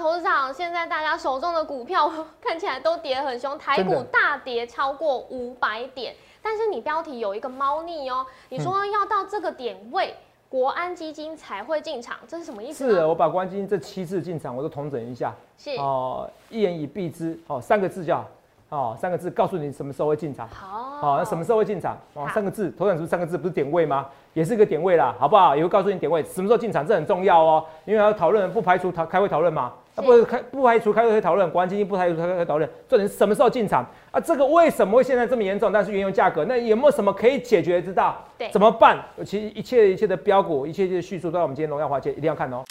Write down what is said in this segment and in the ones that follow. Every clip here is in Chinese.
投资长，现在大家手中的股票 看起来都跌很凶，台股大跌超过五百点。但是你标题有一个猫腻哦，你说要到这个点位，国安基金才会进场，这是什么意思？是，我把国安基金这七次进场我都统整一下。是哦，一言以蔽之哦，三个字叫哦，三个字告诉你什么时候会进场。好，好，那什么时候会进场？哦，三个字，头涨是不是三个字？不是点位吗？也是一个点位啦，好不好？也会告诉你点位，什么时候进场，这很重要哦，因为要讨论，不排除讨开会讨论嘛。不开不排除开会讨论，国安基金不排除开会讨论，重点是什么时候进场啊？这个为什么会现在这么严重？但是原油价格，那有没有什么可以解决之道？对，怎么办？其实一切一切的标股，一切一切叙述都在我们今天荣耀华界，一定要看哦。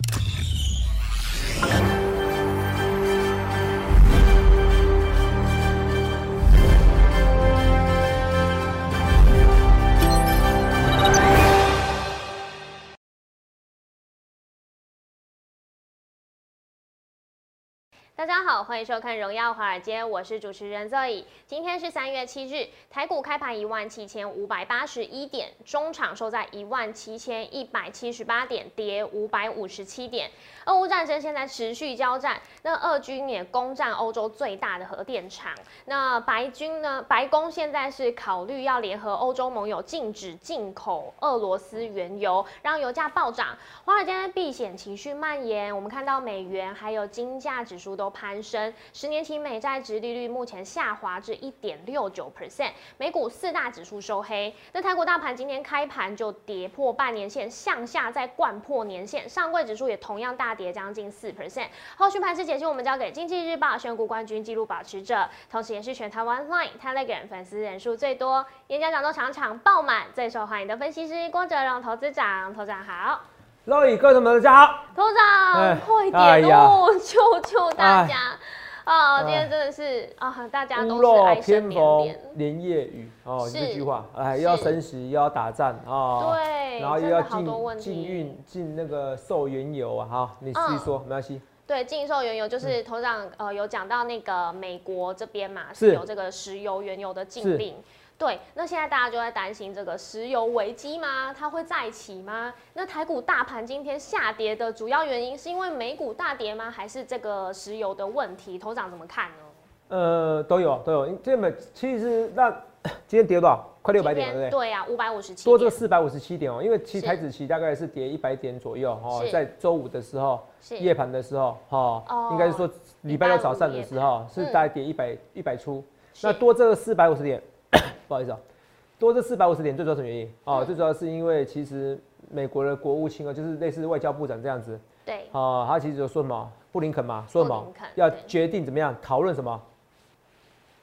大家好，欢迎收看《荣耀华尔街》，我是主持人 Zoe。今天是三月七日，台股开盘一万七千五百八十一点，中场收在一万七千一百七十八点，跌五百五十七点。俄乌战争现在持续交战，那俄军也攻占欧洲最大的核电厂。那白军呢？白宫现在是考虑要联合欧洲盟友，禁止进口俄罗斯原油，让油价暴涨。华尔街避险情绪蔓延，我们看到美元还有金价指数都。攀升，十年期美债值利率目前下滑至一点六九 percent，美股四大指数收黑。那台股大盘今天开盘就跌破半年线，向下再灌破年线，上柜指数也同样大跌将近四 percent。后续盘势解析，我们交给经济日报选股冠军纪录保持者，同时也是全台湾 Line Telegram 粉丝人数最多、演讲讲座场场爆满、最受欢迎的分析师郭哲荣投资长，投资长好。各位各位们，大家好，头长快点哦，救救大家。啊！今天真的是啊，大家都是哀声连连，连夜雨哦，这句话哎，又要升息，又要打战啊，对，然后又要禁禁运禁那个售原油啊，哈，你自己说没关系。对，禁售原油就是头长呃有讲到那个美国这边嘛，是。有这个石油原油的禁令。对，那现在大家就在担心这个石油危机吗？它会再起吗？那台股大盘今天下跌的主要原因是因为美股大跌吗？还是这个石油的问题？头长怎么看呢？呃，都有都有，这么其实那 今天跌多少？快六百点，对不对？对呀，五百五十七，多这四百五十七点哦。因为其实台子期大概是跌一百点左右哦，在周五的时候夜盘的时候哈，应该是说礼拜六早上的时候是大概跌一百一百出，那多这个四百五十点。不好意思啊，多这四百五十点，最主要什么原因？哦，最主要是因为其实美国的国务卿啊，就是类似外交部长这样子。对。哦，他其实就说什么？布林肯嘛，说什么？要决定怎么样讨论什么？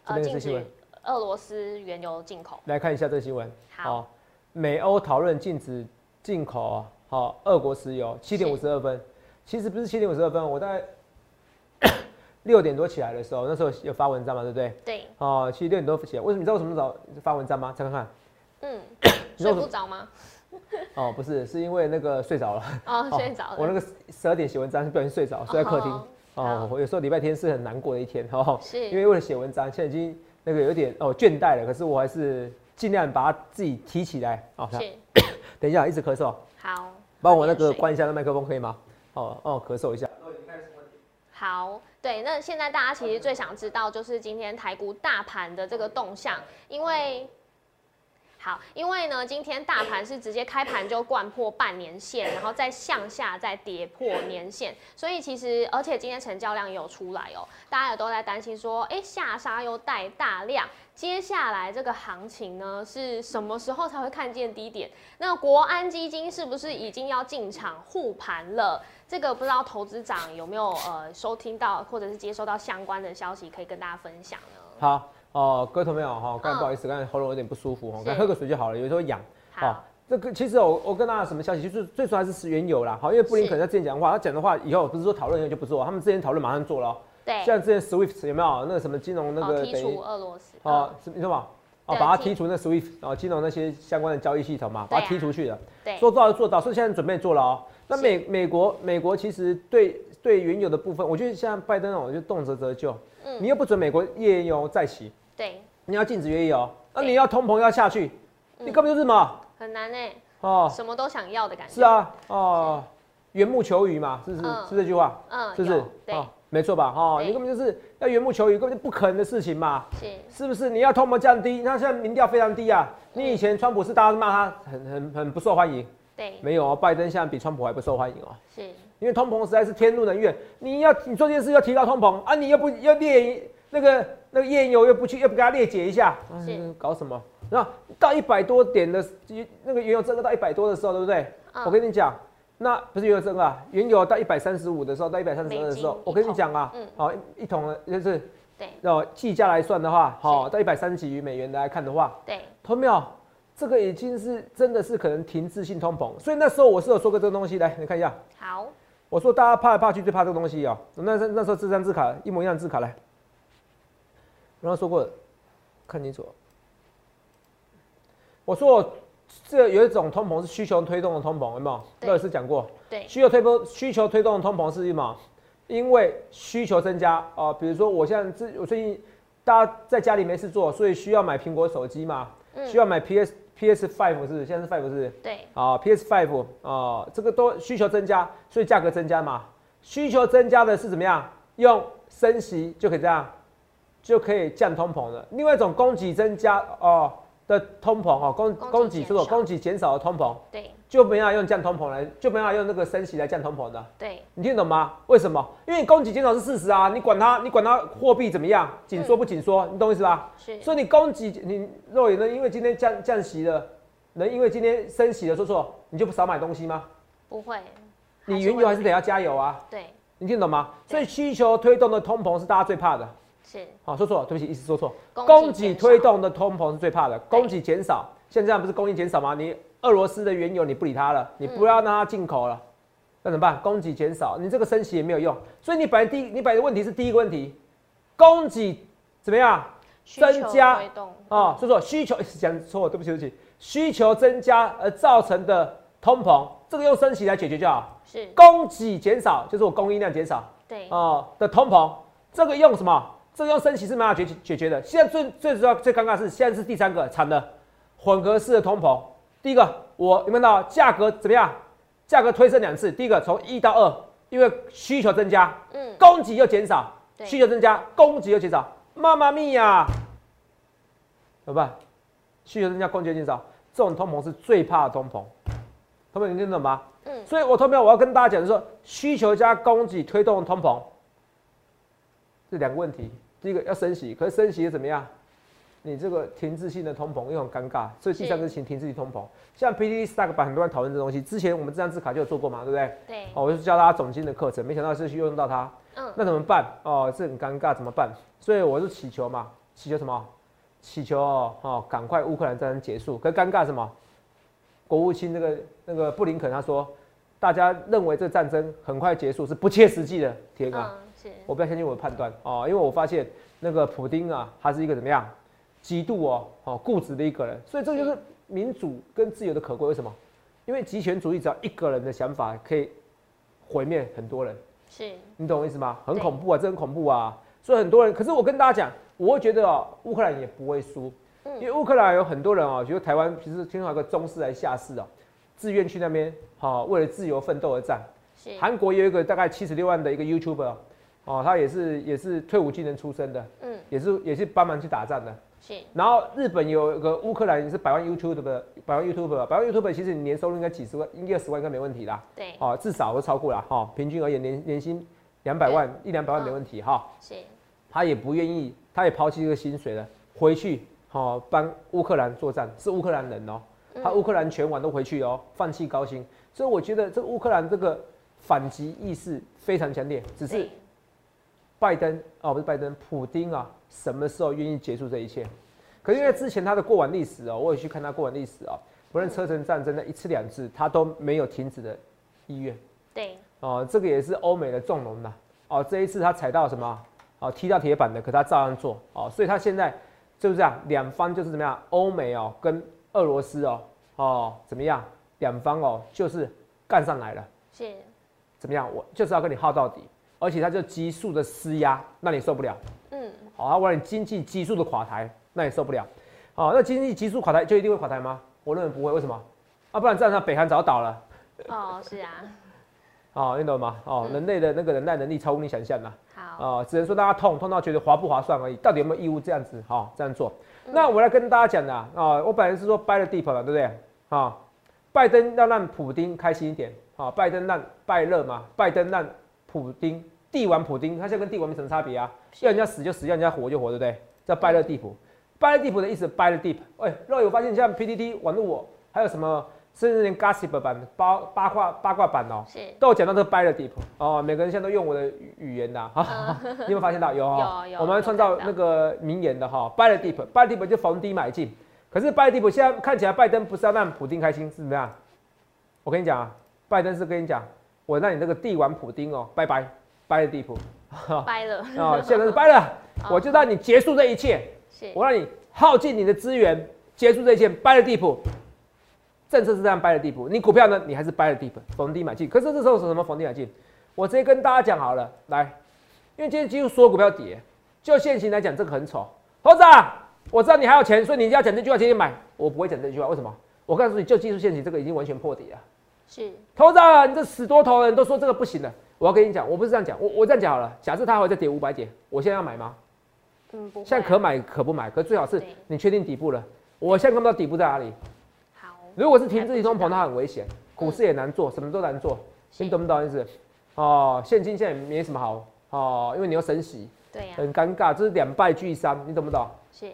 这边是新闻。俄罗斯原油进口。来看一下这个新闻。好。美欧讨论禁止进口好，俄国石油。七点五十二分，其实不是七点五十二分，我大概。六点多起来的时候，那时候有发文章嘛，对不对？对。哦，其实六点多起来，为什么？你知道我什么时候发文章吗？再看看。嗯。睡不着吗？哦，不是，是因为那个睡着了。哦，睡着了。我那个十二点写文章，不小心睡着，睡在客厅。哦。我有时候礼拜天是很难过的一天，哦。是。因为为了写文章，现在已经那个有点哦倦怠了，可是我还是尽量把它自己提起来。哦。是。等一下，一直咳嗽。好。帮我那个关一下那麦克风可以吗？哦哦，咳嗽一下。好。对，那现在大家其实最想知道就是今天台股大盘的这个动向，因为好，因为呢，今天大盘是直接开盘就贯破半年线，然后再向下再跌破年线，所以其实而且今天成交量也有出来哦，大家也都在担心说，哎，下杀又带大量，接下来这个行情呢是什么时候才会看见低点？那国安基金是不是已经要进场护盘了？这个不知道投资长有没有呃收听到或者是接收到相关的消息，可以跟大家分享呢？好哦，各位朋友哈，刚才不好意思，刚才喉咙有点不舒服哈，刚喝个水就好了，有时候痒。好，这个其实我我跟大家什么消息，就是最初还是原油啦。好，因为布林肯在之前讲的话，他讲的话以后不是说讨论以后就不做，他们之前讨论马上做了。对，像之前 SWIFT 有没有那个什么金融那个剔除俄罗斯？哦，你说嘛？哦，把它剔除那 SWIFT 哦，金融那些相关的交易系统嘛，把它剔出去了。对，说做到做到，所以现在准备做了哦。那美美国美国其实对对原有的部分，我觉得像拜登哦，就动辄折旧。嗯，你又不准美国页岩油再起，对，你要禁止越狱哦，那你要通膨要下去，你根本就是什么？很难呢。哦，什么都想要的感觉。是啊，哦，缘木求鱼嘛，是不是？是这句话？嗯，是不是？对，没错吧？哈，你根本就是要缘木求鱼，根本就不可能的事情嘛。是，是不是？你要通膨降低，那现在民调非常低啊。你以前川普是大家骂他很很很不受欢迎，对，没有哦，拜登现在比川普还不受欢迎哦。是，因为通膨实在是天怒人怨。你要你做这件事要提高通膨啊，你又不要列那个那个页油又不去又不给它列解一下，是。搞什么？那到一百多点的那个原油这个到一百多的时候，对不对？我跟你讲。那不是原油增啊，原油到一百三十五的时候，到一百三十二的时候，我跟你讲啊，好一桶就是对，哦计价来算的话，好到一百三十几余美元来看的话，对，同没有？这个已经是真的是可能停滞性通膨，所以那时候我是有说过这个东西，来你看一下，好，我说大家怕来怕去最怕这个东西哦，那那时候这张字卡一模一样字卡来，刚刚说过，看清楚，我说我。这有一种通膨是需求推动的通膨，有没有？老师讲过，对，需求推波需求推动的通膨是什么？因为需求增加啊，比如说我现在这我最近大家在家里没事做，所以需要买苹果手机嘛，需要买 PS PS Five 是？现在是 Five 是？对，啊 PS Five 啊，这个都需求增加，所以价格增加嘛。需求增加的是怎么样？用升息就可以这样，就可以降通膨了。另外一种供给增加哦。的通膨哦，供供给说供给减少的通膨，对，就没法用降通膨来，就没法用那个升息来降通膨的，对，你听懂吗？为什么？因为供给减少是事实啊，你管它，你管它货币怎么样，紧缩不紧缩，你懂意思吧？是，所以你供给你若也能因为今天降降息了，能因为今天升息了，说错，你就不少买东西吗？不会，你原油还是得要加油啊，对，你听懂吗？所以需求推动的通膨是大家最怕的。是，好说错，对不起，意思说错。供给推动的通膨是最怕的，供给减少，现在不是供应减少吗？你俄罗斯的原油你不理它了，你不要让它进口了，那怎么办？供给减少，你这个升息也没有用。所以你摆第你摆的问题是第一个问题，供给怎么样？增加啊，说错，需求讲错，对不起，对不起，需求增加而造成的通膨，这个用升息来解决就好。是，供给减少就是我供应量减少，对，哦的通膨。这个用什么？这个用升息是没法解解决的。现在最最主要、最尴尬是，现在是第三个惨的混合式的通膨。第一个，我有没有到价格怎么样？价格推升两次。第一个从一到二，因为需求增加，嗯，供给又减少，需求增加，供给又减少，妈妈咪呀，怎么办？需求增加，供给减少，这种通膨是最怕的通膨。同学们，你听懂吗？嗯。所以我同学我要跟大家讲的是说，需求加供给推动通膨。这两个问题，第一个要升息，可是升息怎么样？你这个停滞性的通膨又很尴尬，所以第三个是停滞性通膨。像 PT Stack 版很多人讨论这东西，之前我们这张字卡就有做过嘛，对不对？对。哦，我就教大家总金的课程，没想到是去用到它。嗯。那怎么办？哦，这很尴尬，怎么办？所以我是祈求嘛，祈求什么？祈求哦，哦，赶快乌克兰战争结束。可尴尬什么？国务卿那个那个布林肯他说，大家认为这战争很快结束是不切实际的。天啊！我不要相信我的判断哦，因为我发现那个普丁啊，他是一个怎么样，极度哦哦固执的一个人，所以这就是民主跟自由的可贵。为什么？因为极权主义只要一个人的想法可以毁灭很多人，是你懂我意思吗？很恐怖啊，这很恐怖啊！所以很多人，可是我跟大家讲，我会觉得哦，乌克兰也不会输，因为乌克兰有很多人哦，觉得台湾其实听到一个中士来下士哦，自愿去那边好为了自由奋斗而战。韩国也有一个大概七十六万的一个 YouTuber。哦，他也是也是退伍军人出身的，嗯，也是也是帮忙去打仗的，是。然后日本有一个乌克兰也是百万 YouTube 的百万 YouTube，百万 YouTube 其实你年收入应该几十万，应该十万应该没问题啦。对。哦，至少都超过了哈，平均而言年年薪两百万一两百万没问题哈。是。他也不愿意，他也抛弃这个薪水了，回去好帮乌克兰作战，是乌克兰人哦，他乌克兰全网都回去哦，放弃高薪。所以我觉得这个乌克兰这个反击意识非常强烈，只是。拜登哦，不是拜登，普丁啊，什么时候愿意结束这一切？可是因为之前他的过往历史哦，我也去看他过往历史哦，不论车臣战争的一次两次，他都没有停止的意愿。对，哦，这个也是欧美的纵容呐。哦，这一次他踩到什么？哦，踢到铁板的，可他照样做。哦，所以他现在就是这样，两方就是怎么样？欧美哦，跟俄罗斯哦，哦，怎么样？两方哦，就是干上来了。是。怎么样？我就是要跟你耗到底。而且它就急速的施压，那你受不了。嗯，好，我让你经济急速的垮台，那你受不了。好，那经济急速垮台就一定会垮台吗？我认为不会。为什么？啊，不然这样，北韩早倒了。哦，是啊。哦，你懂吗？哦，人类的那个忍耐能力超乎你想象的。好。哦，只能说大家痛痛到觉得划不划算而已，到底有没有义务这样子？哈，这样做。那我来跟大家讲的啊，我本来是说 buy the deep 嘛，对不对？啊，拜登要让普丁开心一点。啊，拜登让拜勒嘛，拜登让普丁帝王普丁，他现在跟帝王没什么差别啊？要人家死就死，要人家活就活，对不对？叫拜勒地普。拜勒地普的意思，buy the deep。哎，若有发现像 PDD 网络我还有什么？甚至连 gossip 版八八卦八卦版哦，是都有讲到这个 by the deep 哦，每个人现在都用我的语言 呐，哈，你有没有发现到？有有有，我们创造那个名言的哈，by the deep，by the deep 就逢低买进。可是 by the deep 现在看起来拜登不是要让普京开心，是怎么样？我跟你讲啊，拜登是跟你讲，我让你这个帝王普丁哦，拜拜，by the deep，掰了啊，现在是拜了，我就让你结束这一切，我让你耗尽你的资源，结束这一切，by the deep。政策是这样掰的地步，你股票呢？你还是掰的地步，逢低买进。可是这时候是什么逢低买进？我直接跟大家讲好了，来，因为今天几乎所有股票跌，就现行来讲，这个很丑。猴子，我知道你还有钱，所以你要讲这句话，今天买。我不会讲这句话，为什么？我告诉你就技术现行，这个已经完全破底了。是，头子，你这死多头人都说这个不行了。我要跟你讲，我不是这样讲，我我这样讲好了。假设它还会再跌五百点，我现在要买吗？嗯，不。现在可买可不买，可最好是你确定底部了。我现在看不到底部在哪里。如果是停滞性通膨，它很危险，股市也难做，什么都难做，你懂不懂意思？哦，现金现在没什么好哦，因为你要升息，对呀，很尴尬，这是两败俱伤，你懂不懂？是。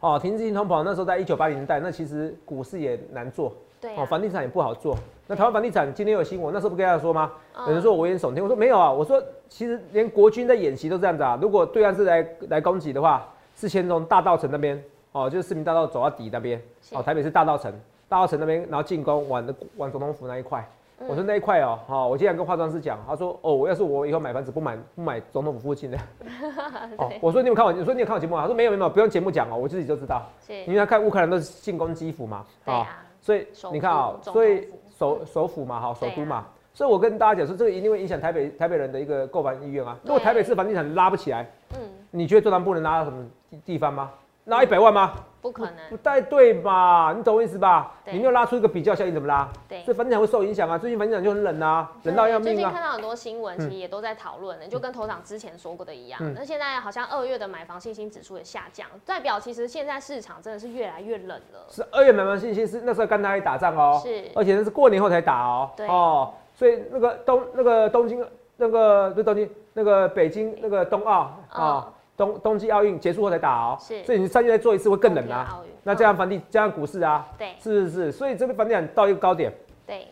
哦，停滞性通膨那时候在一九八零年代，那其实股市也难做，对，哦，房地产也不好做。那台湾房地产今天有新闻，那时候不跟大家说吗？有人说我危言耸听，我说没有啊，我说其实连国军在演习都这样子啊。如果对岸是来来攻击的话，是先从大道城那边，哦，就是市民大道走到底那边，哦，台北是大道城。大道城那边，然后进攻往的往总统府那一块，我说那一块哦，好，我经常跟化妆师讲，他说哦，我要是我以后买房子不买不买总统府附近的，哦，我说你有看我，你说你有看我节目啊？他说没有没有，不用节目讲哦，我自己就知道，因为他看乌克兰都是进攻基辅嘛，啊，所以你看啊，所以首首府嘛，哈，首都嘛，所以我跟大家讲说，这个一定会影响台北台北人的一个购房意愿啊。如果台北市房地产拉不起来，嗯，你觉得中南部能拉到什么地方吗？拉一百万吗？不可能，不太对吧？你懂我意思吧？你没有拉出一个比较效应，怎么拉？对，所以房地产会受影响啊。最近房地产就很冷啊，冷到要命啊。最近看到很多新闻，其实也都在讨论，就跟头场之前说过的一样。那现在好像二月的买房信心指数也下降，代表其实现在市场真的是越来越冷了。是二月买房信心是那时候刚开始打仗哦，是，而且那是过年后才打哦。对哦，所以那个东那个东京那个不是东京那个北京那个冬奥啊。冬冬季奥运结束后才打哦，是，所以你三月再做一次会更冷啊。那这样房地这样股市啊，对，是是是，所以这边房地产到一个高点，对，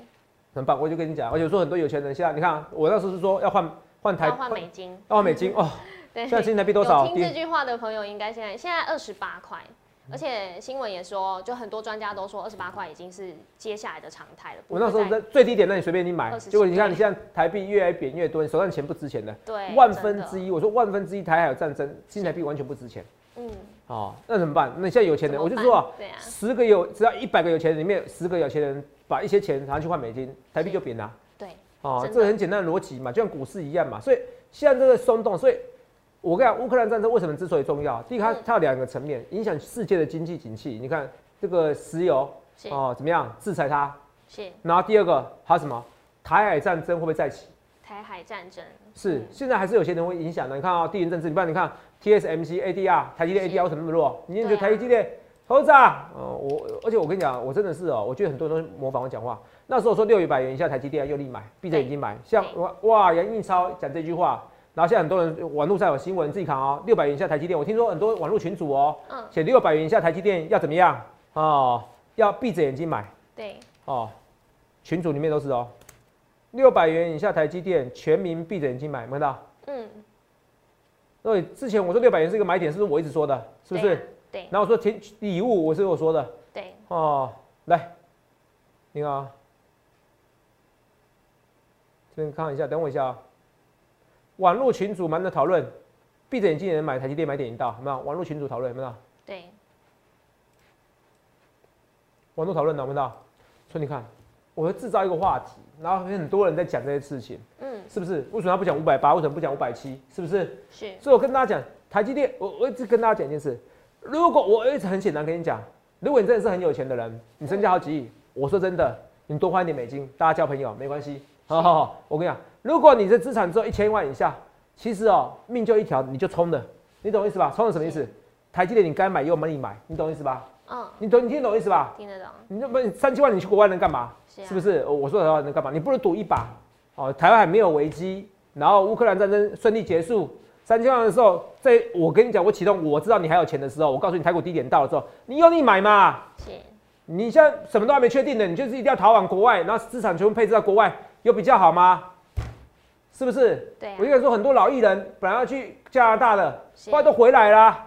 很棒。我就跟你讲，而且说很多有钱人现在，你看我那时候是说要换换台换美金，要换美金 哦。对，现在新台币多少？听这句话的朋友应该现在现在二十八块。而且新闻也说，就很多专家都说，二十八块已经是接下来的常态了。我那时候在最低点，那你随便你买，结果你看你现在台币越来贬越多，你手上钱不值钱的。对，万分之一，我说万分之一台海有战争，新台币完全不值钱。嗯，哦，那怎么办？那现在有钱人，我就说啊，十个有只要一百个有钱人里面，十个有钱人把一些钱拿去换美金，台币就贬了。对，哦，这很简单的逻辑嘛，就像股市一样嘛。所以现在这个松动，所以。我跟你讲，乌克兰战争为什么之所以重要？第一，它它有两个层面，影响世界的经济景气。你看这个石油哦，怎么样制裁它？是。然后第二个还有什么？台海战争会不会再起？台海战争是现在还是有些人会影响的。你看啊，地缘政治，你不然你看 TSMC ADR，台积电 ADR 为什么那么弱？你觉得台积电猴子啊？哦，我而且我跟你讲，我真的是哦，我觉得很多人都模仿我讲话。那时候说六百元以下台积电要力买，闭着眼睛买，像哇杨应超讲这句话。然后现在很多人网络上有新闻，自己看哦，六百元以下台积电，我听说很多网络群主哦，写六百元以下台积电要怎么样哦，要闭着眼睛买。对。哦，群主里面都是哦，六百元以下台积电，全民闭着眼睛买，看到？嗯。所以之前我说六百元是一个买点，是不是我一直说的？是不是？对。然后我说填礼物，我是我说的。对。哦，来，你好，这边看一下，等我一下啊。网络群主们的讨论，闭着眼睛也能买台积电买点一道，有没有？网络群主讨论有没有？对。网络讨论有没有？所以你看，我会制造一个话题，然后有很多人在讲这些事情，嗯，是不是？为什么他不讲五百八？为什么不讲五百七？是不是？是。所以我跟大家讲，台积电，我我一直跟大家讲一件事，如果我一直很简单跟你讲，如果你真的是很有钱的人，你身价好几亿，我说真的，你多花一点美金，大家交朋友没关系。好好好，我跟你讲，如果你的资产只有一千万以下，其实哦，命就一条，你就冲的，你懂意思吧？冲的什么意思？台积电你该买又没你买，你懂意思吧？嗯，你懂你听懂意思吧？听得懂。你这不三千万你去国外能干嘛？是不是？我说的话能干嘛？你不如赌一把哦，台湾还没有危机，然后乌克兰战争顺利结束，三千万的时候，在我跟你讲，我启动，我知道你还有钱的时候，我告诉你台股低点到了之后，你用力买嘛。是。你现在什么都还没确定的，你就是一定要逃往国外，然后资产全部配置到国外，有比较好吗？是不是？对。我跟你说，很多老艺人本来要去加拿大的，后来都回来啦。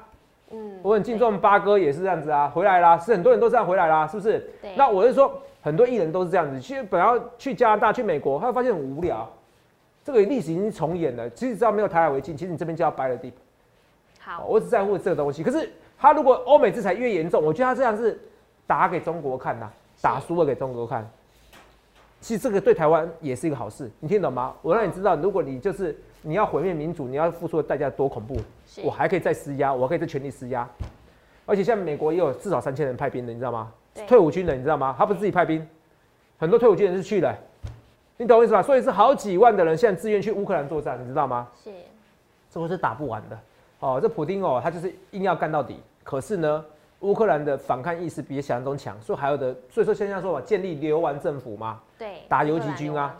嗯。我很敬重八哥也是这样子啊，回来啦，是很多人都这样回来啦，是不是？对。那我是说，很多艺人都是这样子，其实本来要去加拿大、去美国，他会发现很无聊。这个历史已经重演了。其实只要没有台海为境，其实你这边就要掰了地。好。我只在乎这个东西。可是他如果欧美制裁越严重，我觉得他这样是。打给中国看呐，打输了给中国看。其实这个对台湾也是一个好事，你听懂吗？我让你知道，如果你就是你要毁灭民主，你要付出的代价多恐怖。我还可以再施压，我可以再全力施压。而且像美国也有至少三千人派兵的，你知道吗？退伍军人，你知道吗？他不是自己派兵，很多退伍军人是去的。你懂我意思吧？所以是好几万的人现在自愿去乌克兰作战，你知道吗？是，这个是打不完的。哦，这普丁哦，他就是硬要干到底。可是呢？乌克兰的反抗意识比想象中强，所以还有的，所以说现在说嘛，建立流亡政府嘛，对，打游击军啊，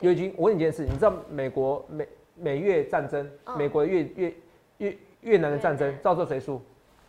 游击军。我问你一件事，你知道美国美美越战争，美国越越越越南的战争，照这谁输？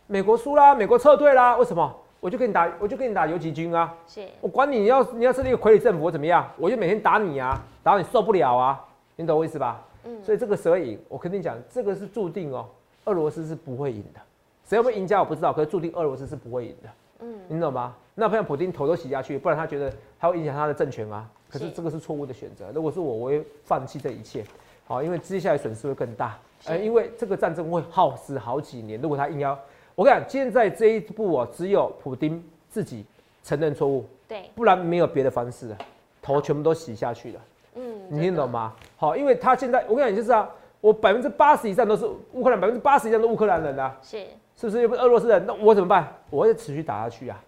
美国输啦，美国撤退啦，为什么？我就跟你打，我就跟你打游击军啊，是，我管你你要你要设立一个傀儡政府我怎么样，我就每天打你啊，打到你受不了啊，你懂我意思吧？嗯，所以这个蛇赢，我跟你讲，这个是注定哦，俄罗斯是不会赢的。谁会赢家我不知道，可是注定俄罗斯是不会赢的。嗯，你懂吗？那不然普京头都洗下去，不然他觉得他会影响他的政权啊。可是这个是错误的选择。如果是我，我会放弃这一切。好，因为接下来损失会更大。哎，因为这个战争会耗时好几年。如果他硬要，我跟你讲，现在这一步哦，只有普京自己承认错误，对，不然没有别的方式了，头全部都洗下去了。嗯，你听懂吗？好，因为他现在我跟你讲就是啊，我百分之八十以上都是乌克兰，百分之八十以上都乌克兰人啊。是。是不是又不是俄罗斯人？那我怎么办？我会持续打下去啊！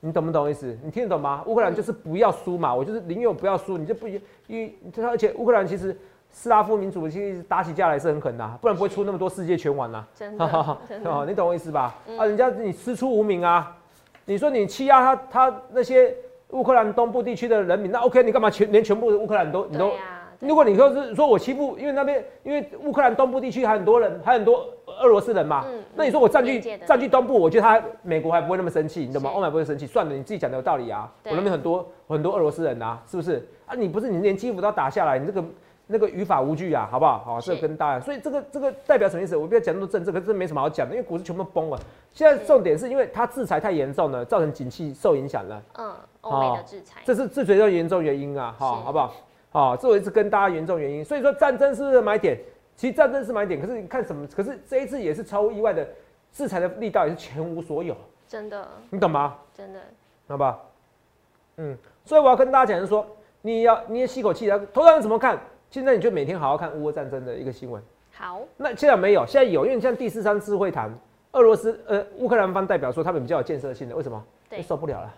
你懂不懂意思？你听得懂吗？乌克兰就是不要输嘛，我就是宁愿不要输，你就不因为而且乌克兰其实斯拉夫民族其实打起架来是很狠的，不然不会出那么多世界拳王呐。真的，哦，你懂我意思吧？啊，人家你师出无名啊！你说你欺压他，他那些乌克兰东部地区的人民，那 OK，你干嘛全连全部乌克兰都你都？如果你说是说我欺负，因为那边因为乌克兰东部地区还很多人，还很多俄罗斯人嘛。嗯。那你说我占据占据东部，我觉得他美国还不会那么生气，你懂吗？欧美不会生气，算了，你自己讲的有道理啊。我那边很多很多俄罗斯人啊，是不是？啊，你不是你连基辅都要打下来，你这个那个语法无据啊，好不好？好，这个跟大家，所以这个这个代表什么意思？我不要讲那么多政治，可是没什么好讲的，因为股市全部崩了。现在重点是因为它制裁太严重了，造成景气受影响了。嗯，欧美的制裁，这是最主要严重原因啊，好，好不好？啊，这我一直跟大家严重原因，所以说战争是不是买点？其实战争是买点，可是你看什么？可是这一次也是超乎意外的，制裁的力道也是全无所有。真的，你懂吗？真的，好吧？嗯，所以我要跟大家讲是说，你要你也吸口气，然后头上怎么看？现在你就每天好好看乌俄战争的一个新闻。好，那现在没有，现在有，因为像第四三次会谈，俄罗斯呃乌克兰方代表说他们比较有建设性的，为什么？对，受不了了。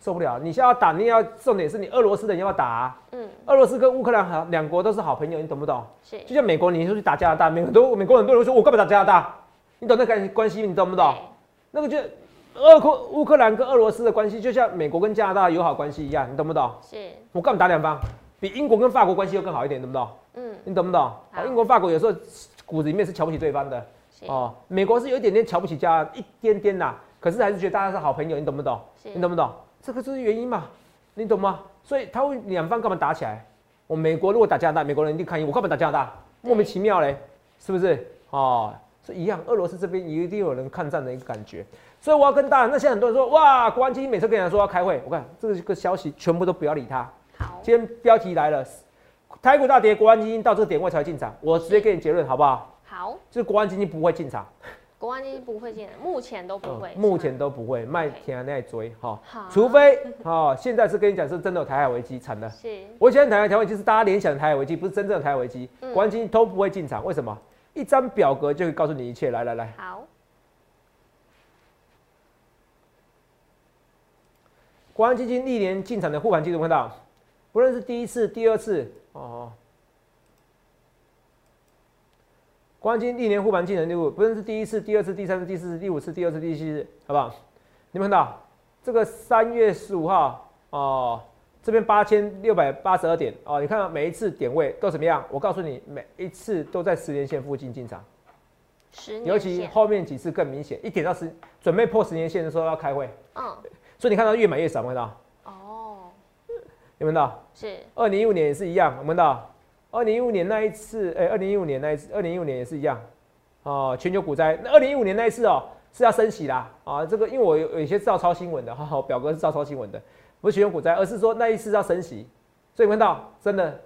受不了！你现在要打，你也要重点是你俄罗斯的要不要打？嗯，俄罗斯跟乌克兰好，两国都是好朋友，你懂不懂？是。就像美国，你出去打加拿大，美很多美国很多人说，我干嘛打加拿大？你懂那关关系？你懂不懂？那个就俄克乌克兰跟俄罗斯的关系，就像美国跟加拿大友好关系一样，你懂不懂？是。我干嘛打两方？比英国跟法国关系又更好一点，懂不懂？嗯。你懂不懂？好，英国、法国有时候骨子里面是瞧不起对方的。哦。美国是有一点点瞧不起加，一点点呐，可是还是觉得大家是好朋友，你懂不懂？你懂不懂？这个就是原因嘛，你懂吗？所以他会两方干嘛打起来？我美国如果打加拿大，美国人一定抗议。我干嘛打加拿大？莫名其妙嘞，是不是？哦，是一样。俄罗斯这边一定有人抗战的一个感觉。所以我要跟大家，那现在很多人说，哇，国安基金每次跟人家说要开会，我看这个消息全部都不要理他。好，今天标题来了，台股大跌，国安基金到这个点位才进场。我直接给你结论，好不好？好，就是国安基金不会进场。国安基金不会进，目前都不会，目前都不会卖天那追哈，除非哈，现在是跟你讲是真的有台海危机惨的，是，我现在台海台危机是大家联想的台海危机，不是真正的台海危机，国安基金都不会进场，为什么？一张表格就可以告诉你一切，来来来，好，国安基金历年进场的护盘记录看到，不不论是第一次、第二次哦。关金历年护盘技能六五，不论是第一次、第二次、第三次、第四次、第五次、第二次、第七次，好不好？你们看到这个三月十五号哦，这边八千六百八十二点哦，你看到每一次点位都怎么样？我告诉你，每一次都在十年线附近进场，十尤其后面几次更明显，一点到十，准备破十年线的时候要开会，嗯，所以你看到越买越少，看到？哦，有看到？是。二零一五年也是一样，看到？二零一五年那一次，哎，二零一五年那一次，二零一五年也是一样，哦，全球股灾。那二零一五年那一次哦，是要升息啦，啊，这个因为我有有一些照抄新闻的，哈哈，表哥是照抄新闻的，不是全球股灾，而是说那一次要升息，所以看到真的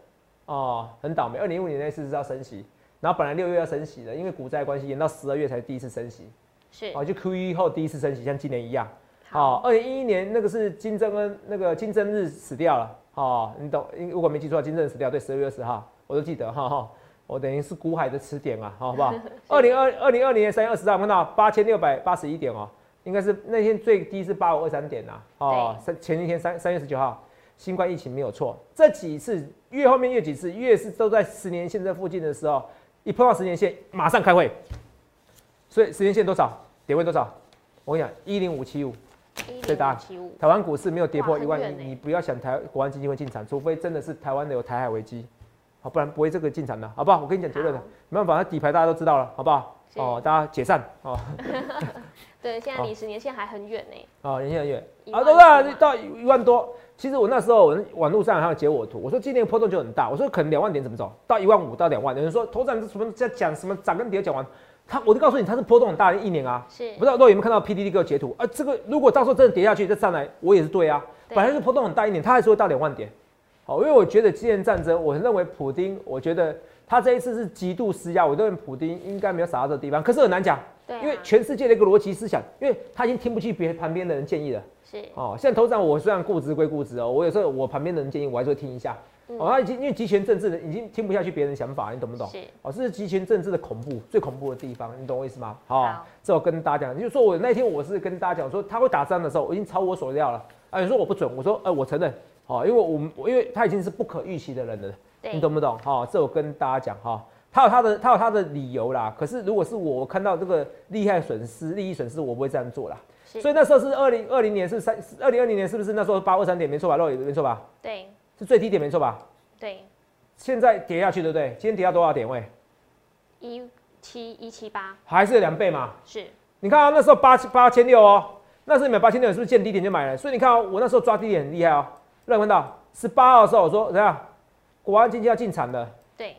哦，很倒霉。二零一五年那一次是要升息，然后本来六月要升息的，因为股灾关系延到十二月才第一次升息，是，哦，就 Q 一后第一次升息，像今年一样。好，二零一一年那个是金正恩那个金正日死掉了，哦，你懂？如果没记错，金正日死掉，对，十二月二十号。我都记得哈哈，我等于是股海的词典啊，好不好？二零二二零二零年三月二十号，看到八千六百八十一点哦，应该是那天最低是八五二三点呐，哦，三前一天三三月十九号，新冠疫情没有错，这几次越后面越几次越是都在十年线这附近的时候，一碰到十年线马上开会，所以十年线多少点位多少？我跟你讲一零五七五，对答台湾股市没有跌破一万一，你不要想台国安基金会进场，除非真的是台湾的有台海危机。好，不然不会这个进场的，好不好？我跟你讲结论的，没办法，它底牌大家都知道了，好不好？哦，大家解散哦。对，现在离十年线还很远呢。哦，年线很远啊，都到到一万多。其实我那时候我网络上还有截我图，我说今年波动就很大，我说可能两万点怎么走到一万五到两万？有人说头涨什么在讲什么涨跟跌讲完，他我就告诉你，它是波动很大的一年啊。是，不知道各位有没有看到 PDD 给我截图啊？这个如果到时候真的跌下去再上来，我也是对啊。本来是波动很大一年，它还是会到两万点。好，因为我觉得今年战争，我认为普丁，我觉得他这一次是极度施压，我认为普丁应该没有傻到这个地方。可是很难讲，对，因为全世界的一个逻辑思想，因为他已经听不进别旁边的人建议了。是，哦，现在头长我虽然固执归固执哦，我有时候我旁边的人建议，我还是会听一下。哦，他已经因为集权政治的已经听不下去别人想法，你懂不懂？是，哦，这是集权政治的恐怖，最恐怖的地方，你懂我意思吗？好，这我跟大家讲，就是说我那天我是跟大家讲说，他会打仗的时候，我已经超我所料了。啊，你说我不准，我说，呃，我承认。好，因为我们因为他已经是不可预期的人了，你懂不懂？哦，这我跟大家讲哈，他有他的他有他的理由啦。可是如果是我看到这个利害损失、利益损失，我不会这样做啦。所以那时候是二零二零年是三二零二零年是不是那时候八二三点没错吧？肉也没错吧？对，是最低点没错吧？对，现在跌下去对不对？今天跌到多少点位？一七一七八，还是有两倍嘛？是，你看啊，那时候八八千六哦，那时候你买八千六是不是见低点就买了？所以你看啊，我那时候抓低点很厉害哦。认看到十八号的时候，我说怎样？国安基金要进场的。对。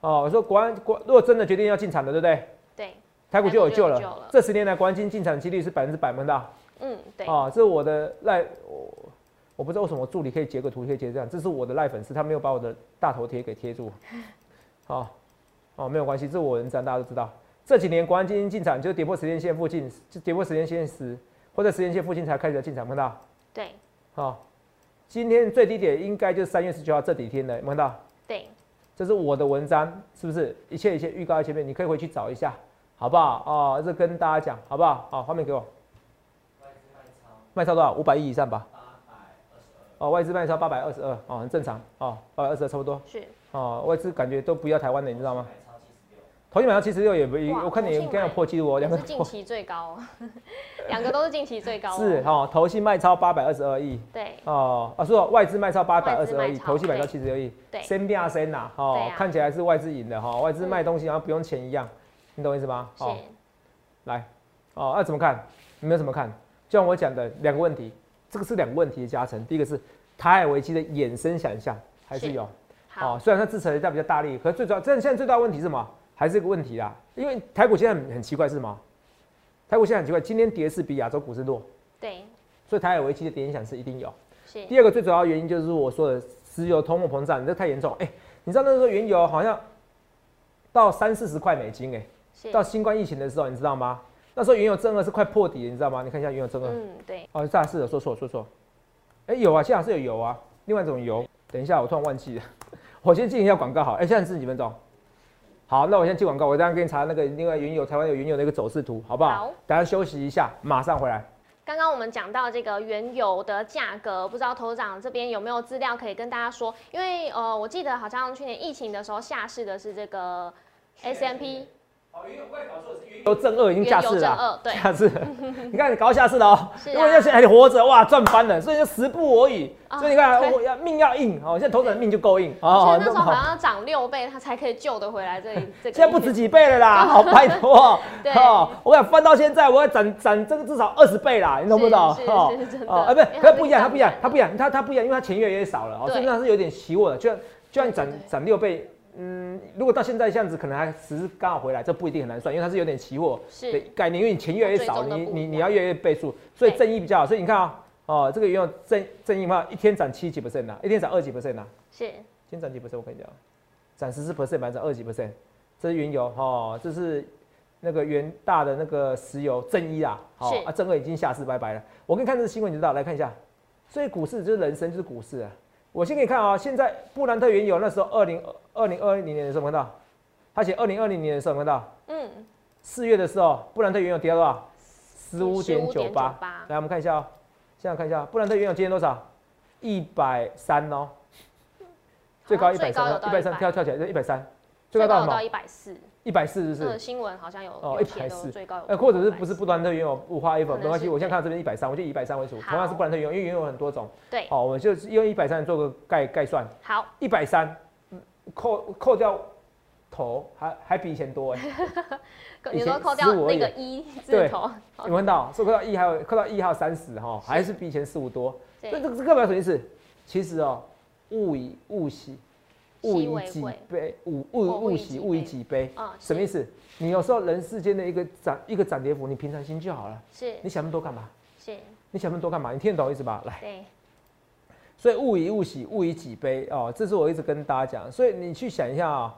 哦，我说国安国如果真的决定要进场的，对不对？对。台股就有救了。这十年来，国安基金进场几率是百分之百，看到？嗯，对。哦，这是我的赖，我我不知道为什么助理可以截个图，可以截这样。这是我的赖粉丝，他没有把我的大头贴给贴住。好，哦，没有关系，这是我文章，大家都知道。这几年国安基金进场，就是跌破时间线附近，就跌破时间线时，或者时间线附近才开始进场，看到？对。好。今天最低点应该就是三月十九号这几天的，有看到？对，这是我的文章，是不是？一切一切预告在前面，你可以回去找一下，好不好？哦，这跟大家讲，好不好？好，画面给我。卖超，卖超多少？五百亿以上吧。哦，外资卖超八百二十二，哦，很正常，哦，八百二十二差不多。是。哦，外资感觉都不要台湾的，你知道吗？头一买到七十六也不，我看你应该要破纪录哦，两个是近期最高，两个都是近期最高。是哦，投信卖超八百二十二亿。对。哦，啊，说外资卖超八百二十二亿，投信买超七十六亿。对。先变先呐，哦，看起来是外资赢的哈，外资卖东西好像不用钱一样，你懂我意思吗？是。来，哦，那怎么看？你们怎么看？就像我讲的两个问题，这个是两个问题的加成。第一个是台海危机的衍生想象还是有。好。虽然它支持一下比较大力，可是最主要，这现在最大的问题是什么？还是一个问题啦，因为台股现在很很奇怪是什么？台股现在很奇怪，今天跌是比亚洲股市弱。对。所以台海危机的影响是一定有。是。第二个最主要原因就是我说的石油通货膨胀，这太严重。哎，你知道那时候原油好像到三四十块美金，哎，到新冠疫情的时候，你知道吗？那时候原油正二是快破底了，你知道吗？你看一下原油正二。嗯，对。哦，这是的，说错说错。哎，有啊，现在是有油啊，另外一种油。等一下，我突然忘记了，我先进一下广告好。哎，现在是几分钟？好，那我先进广告。我等下给你查那个另外原油，台湾有原油的一个走势图，好不好？好。等下休息一下，马上回来。刚刚我们讲到这个原油的价格，不知道头长这边有没有资料可以跟大家说？因为呃，我记得好像去年疫情的时候下市的是这个 S M P。哦，原油快搞错是原油正二已经下市了，对，下市。你看你搞下市了哦，如果要现在还活着，哇，赚翻了。所以就十步而已，所以你看我要命要硬哦，现在投资人命就够硬哦。那时候好像涨六倍，它才可以救得回来这 这。现在不止几倍了啦，好拜托。对，我讲翻到现在，我要涨涨这个至少二十倍啦，你懂不懂？哦，哦，啊，不是，它不一样，它不一样，它不一样，它它不一样，因为它钱越来越少了哦，所以它是有点期货的，就就像涨涨六倍。嗯，如果到现在这样子，可能还只是刚好回来，这不一定很难算，因为它是有点期货的概念，因为你钱越来越少，你你你要越来越倍数，所以正义比较好。所以你看啊，哦，这个用正正义嘛，一天涨七几 percent 啊，一天涨二几 percent 啊，是，今天涨几 percent？我跟你讲，涨十四 percent，反正二几 percent，这是原油哦，这是那个元大的那个石油正一啊，好啊，正二已经下市拜拜了。我给你看这个新闻，你知道？来看一下，所以股市就是人生，就是股市啊。我先给你看啊，现在布兰特原油那时候二零二零二零年的时候看到，他写二零二零年的时候看到，嗯，四月的时候布兰特原油跌了多少？十五点九八。来，我们看一下哦，现在看一下布兰特原油今天多少？一百三哦，最高一百三，一百三跳跳起来就一百三，最高到什么？一百四。一百四十四，新闻好像有哦，一百四最高，呃，或者是不是布兰特原油五花一粉没关系，我现在看到这边一百三，我就以一百三为主，同样是布兰特原油，因为原油有很多种，对，好，我们就用一百三做个概概算，好，一百三，扣扣掉头还还比以前多哎，你说扣掉那个一字头，你闻到？是扣到一还有扣到一还有三十哈，还是比以前四五多，所以这个这个表什么意思？其实哦，物以物喜。物以己悲，物物物喜，物以己悲。啊，什么意思？你有时候人世间的一个涨一个涨跌幅，你平常心就好了。是，你想那么多干嘛？是，你想那么多干嘛？你听得懂意思吧？来，对。所以物以物喜，物以己悲。哦，这是我一直跟大家讲。所以你去想一下啊。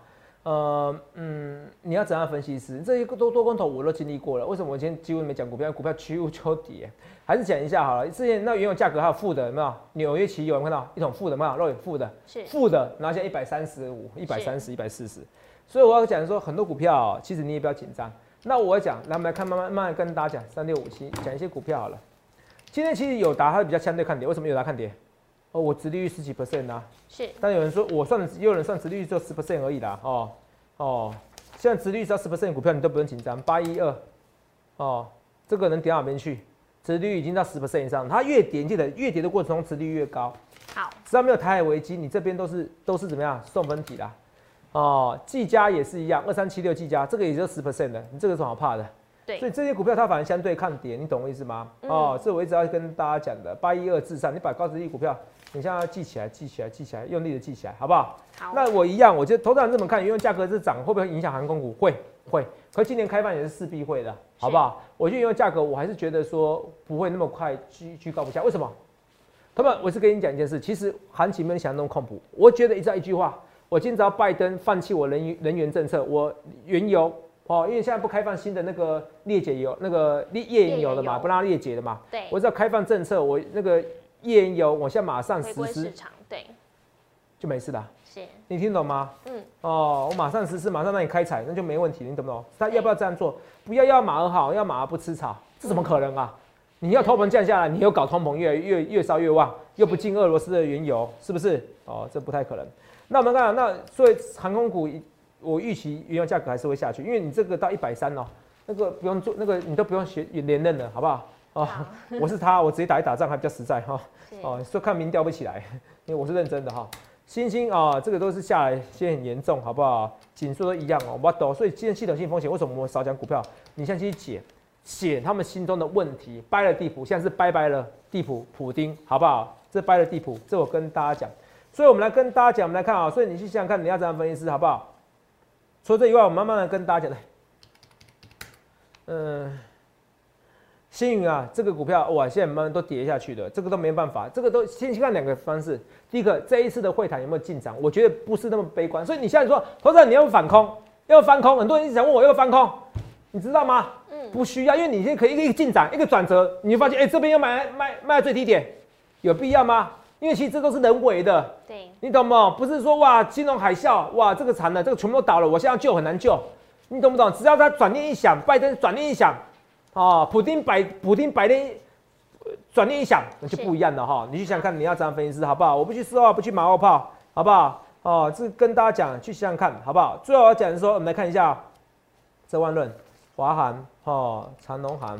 呃嗯，你要怎样分析师？这些多多空头我都经历过了。为什么我今天几乎没讲股票？股票趋无求底，还是讲一下好了。之前那原油价格还有负的，有没有？纽约期油有看到一桶负的，没有？肉有负的，是负的，拿下一百三十五、一百三十、一百四十。所以我要讲说，很多股票其实你也不要紧张。那我要讲，来我们来看，慢慢慢慢跟大家讲三六五七，讲一些股票好了。今天其实有达它比较相对看跌，为什么有达看跌？哦，我殖利率十几 percent 啊，是。但有人说我算，也有人算殖利率只有十 percent 而已啦，哦。哦，现在殖率只要十 percent 股票你都不用紧张，八一二，哦，这个能跌哪边去？殖率已经到十 percent 以上，它越跌记得越跌的过程中殖率越高。好，只要没有台海危机，你这边都是都是怎么样送分题啦。哦，技嘉也是一样，二三七六技嘉这个也就十 percent 的，你这个有什么好怕的？对，所以这些股票它反而相对抗跌，你懂我意思吗？哦，这我一直要跟大家讲的，八一二至上，你把高殖率股票。你现在要记起来，记起来，记起来，用力的记起来，好不好？好。那我一样，我觉得投资人这么看，因为价格是涨，会不会影响航空股？会，会。可今年开放也是势必会的，好不好？我就因为价格，我还是觉得说不会那么快居居高不下。为什么？他们，我是跟你讲一件事，其实行情没有想那么恐怖。我觉得一再一句话，我今朝拜登放弃我人人员政策，我原油哦，因为现在不开放新的那个裂解油，那个裂页岩油的嘛，不让它裂解的嘛。对。我只要开放政策，我那个。页岩油，我现在马上实施，对，就没事了。是，你听懂吗？嗯。哦，我马上实施，马上让你开采，那就没问题。你懂不懂？他要不要这样做？不要要马儿好，要马儿不吃草，这怎么可能啊？你要通膨降下来，你又搞通膨，越越越烧越旺，又不进俄罗斯的原油，是不是？哦，这不太可能。那我们看，那所以航空股，我预期原油价格还是会下去，因为你这个到一百三哦，那个不用做，那个你都不用学连任了，好不好？哦，我是他，我直接打一打仗还比较实在哈。哦，说看民调不起来，因为我是认真的哈。星星啊，这个都是下来，现在很严重，好不好？紧缩都一样哦，我懂。所以今天系统性风险，为什么我们少讲股票？你先去解解他们心中的问题，掰了地谱，现在是掰掰了地普普丁，好不好？这掰了地普，这我跟大家讲。所以我们来跟大家讲，我们来看啊。所以你去想想看，你要怎样分析师，好不好？除了这以外，我慢慢的跟大家讲来，嗯。星云啊，这个股票哇，现在慢慢都跌下去的，这个都没办法，这个都先去看两个方式。第一个，这一次的会谈有没有进展？我觉得不是那么悲观。所以你现在说，投资人你要反空，要翻空，很多人一直想问我要翻空，你知道吗？嗯，不需要，因为你现在可以一个进展，一个转折，你就发现，哎，这边要买卖卖最低点，有必要吗？因为其实这都是人为的，对，你懂不？不是说哇，金融海啸，哇，这个惨了，这个全部都倒了，我现在救很难救，你懂不懂？只要他转念一想，拜登转念一想。哦，普丁百普丁百年转念一想，那就不一样了哈。你去想看，你要怎样分析师好不好？我不去四号，不去马后炮，好不好？哦，这跟大家讲，去想想看好不好？最后要讲的说，我们来看一下这万润、华航、哦长隆航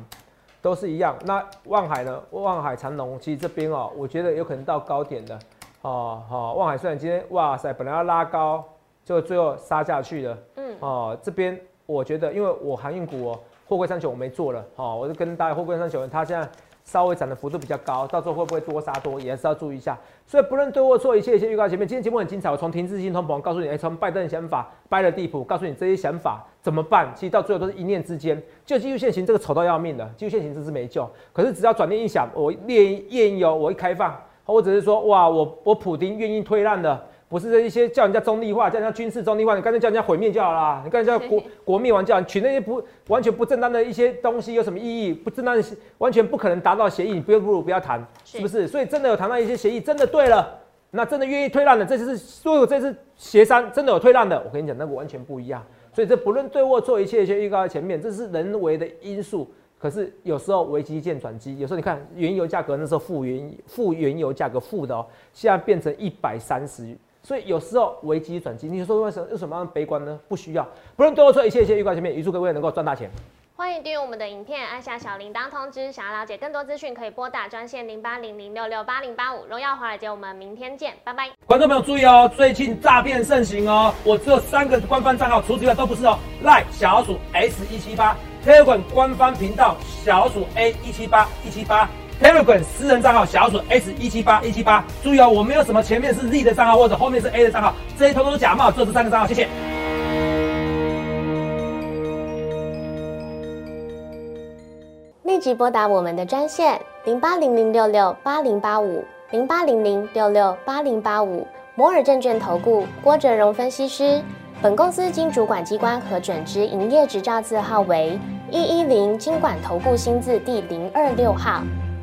都是一样。那望海呢？望海、长隆其实这边哦，我觉得有可能到高点的。哦好，望海虽然今天哇塞，本来要拉高，就最后杀下去了。嗯哦，这边我觉得，因为我航运股哦，货柜三九我没做了。哦，我就跟大家货柜三九，它现在。稍微涨的幅度比较高，到时候会不会多杀多，也是要注意一下。所以不论对或错，一切一切预告前面，今天节目很精彩。我从停滞性通膨告诉你，哎，从拜登的想法掰了地谱，告诉你这些想法怎么办。其实到最后都是一念之间。就技术现行这个丑到要命的，技术现行真是没救。可是只要转念一想，我炼炼油，我一开放，或者是说，哇，我我普丁愿意退让的。不是这一些叫人家中立化，叫人家军事中立化，你干脆叫人家毁灭就好了。你干脆叫 国国灭亡就好，取那些不完全不正当的一些东西有什么意义？不正当的完全不可能达到协议，你不不如不要谈，是不是？所以真的有谈到一些协议，真的对了，那真的愿意退让的，这次是所有这次协商真的有退让的，我跟你讲，那个完全不一样。所以这不论对或错，一切一切预告在前面，这是人为的因素。可是有时候危机见转机，有时候你看原油价格那时候负原负原油价格负的哦，现在变成一百三十。所以有时候危机转机，你说为什么为什么样悲观呢？不需要，不论对我错，一切一切预告前面，预祝各位能够赚大钱。欢迎订阅我们的影片，按下小铃铛通知。想要了解更多资讯，可以拨打专线零八零零六六八零八五。荣耀华尔街，我们明天见，拜拜。观众朋友注意哦，最近诈骗盛行哦，我只有三个官方账号，除此之外都不是哦。赖小鼠 S 一七八，Telegram 官方频道小鼠 A 一七八一七八。Telegram 私人账号小鼠 S 一七八一七八，注意哦，我没有什么前面是 Z 的账号或者后面是 A 的账号，这些通通假冒，就这三个账号，谢谢。立即拨打我们的专线零八零零六六八零八五零八零零六六八零八五摩尔证券投顾郭哲荣分析师，本公司经主管机关核准之营业执照字号为一一零金管投顾新字第零二六号。